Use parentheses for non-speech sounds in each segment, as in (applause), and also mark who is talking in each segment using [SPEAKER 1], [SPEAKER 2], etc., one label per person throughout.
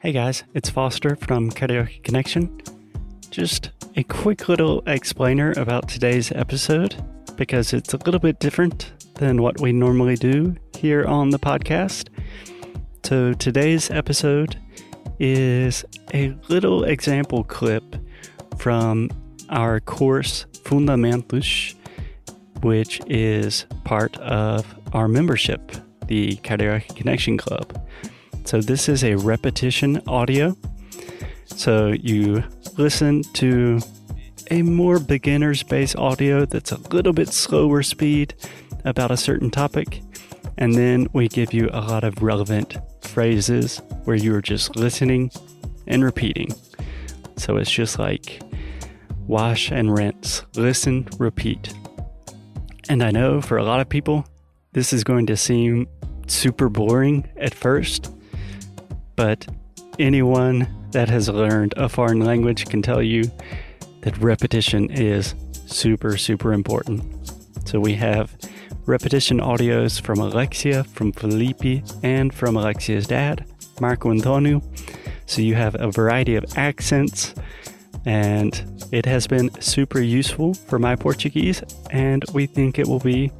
[SPEAKER 1] Hey guys, it's Foster from Karaoke Connection. Just a quick little explainer about today's episode because it's a little bit different than what we normally do here on the podcast. So today's episode is a little example clip from our course Fundamentos, which is part of our membership, the Karaoke Connection Club. So this is a repetition audio. So you listen to a more beginner's based audio that's a little bit slower speed about a certain topic. And then we give you a lot of relevant phrases where you are just listening and repeating. So it's just like wash and rinse, listen, repeat. And I know for a lot of people, this is going to seem super boring at first but anyone that has learned a foreign language can tell you that repetition is super, super important. So we have repetition audios from Alexia, from Felipe, and from Alexia's dad, Marco Antonio. So you have a variety of accents, and it has been super useful for my Portuguese, and we think it will be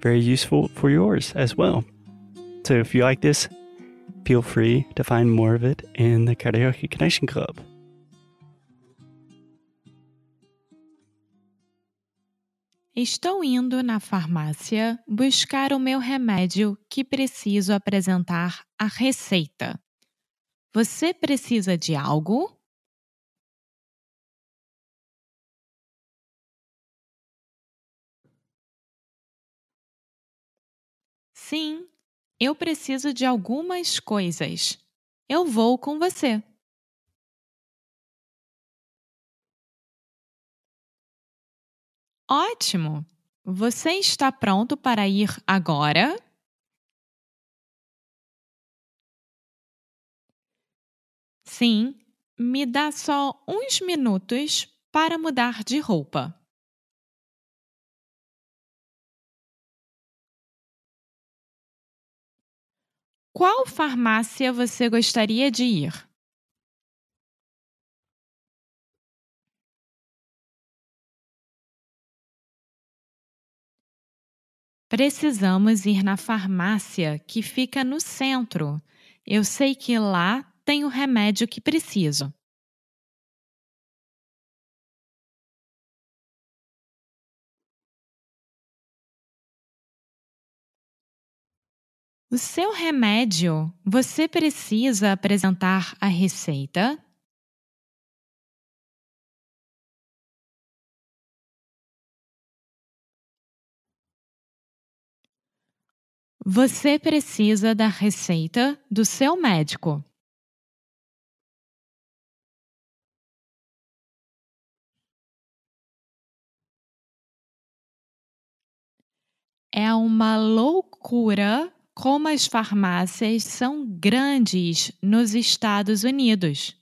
[SPEAKER 1] very useful for yours as well. So if you like this, feel free to find more of it in the Karaoke Connection Club.
[SPEAKER 2] Estou indo na farmácia buscar o meu remédio que preciso apresentar a receita. Você precisa de algo? Sim, eu preciso de algumas coisas. Eu vou com você. Ótimo! Você está pronto para ir agora? Sim, me dá só uns minutos para mudar de roupa. Qual farmácia você gostaria de ir? Precisamos ir na farmácia que fica no centro. Eu sei que lá tem o remédio que preciso. O seu remédio, você precisa apresentar a receita? Você precisa da receita do seu médico. É uma loucura como as farmácias são grandes nos Estados Unidos.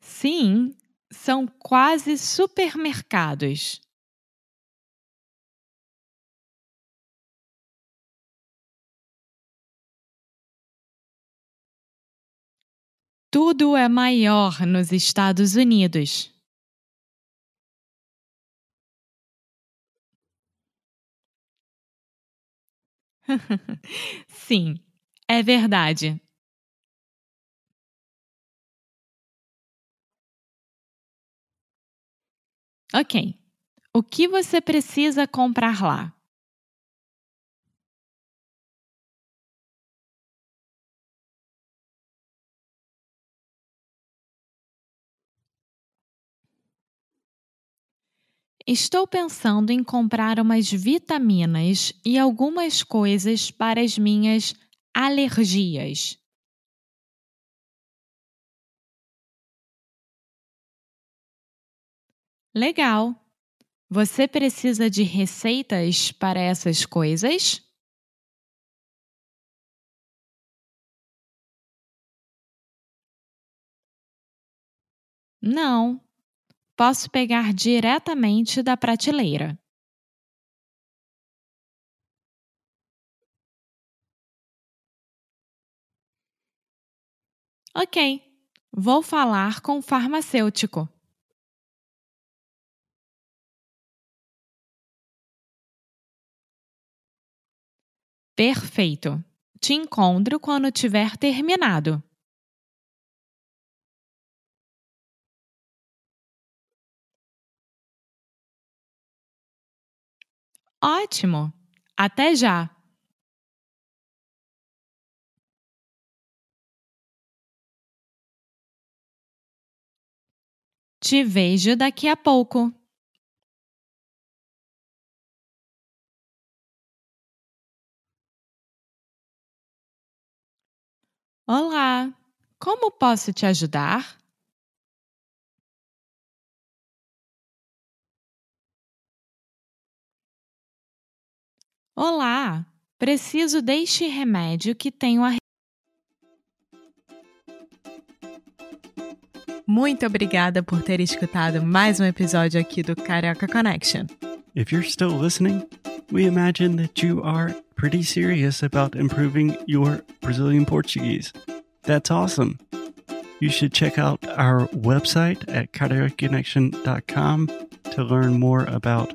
[SPEAKER 2] Sim, são quase supermercados. Tudo é maior nos Estados Unidos. (laughs) Sim, é verdade. Ok. O que você precisa comprar lá? Estou pensando em comprar umas vitaminas e algumas coisas para as minhas alergias. Legal! Você precisa de receitas para essas coisas? Não. Posso pegar diretamente da prateleira. Ok, vou falar com o farmacêutico. Perfeito. Te encontro quando tiver terminado. Ótimo! Até já! Te vejo daqui a pouco. Olá! Como posso te ajudar? Olá! Preciso deste remédio que tenho a. Muito obrigada por ter escutado mais um episódio aqui do Carioca Connection.
[SPEAKER 1] If you're still listening, we imagine that you are pretty serious about improving your Brazilian Portuguese. That's awesome. You should check out our website at cariocaconnection.com to learn more about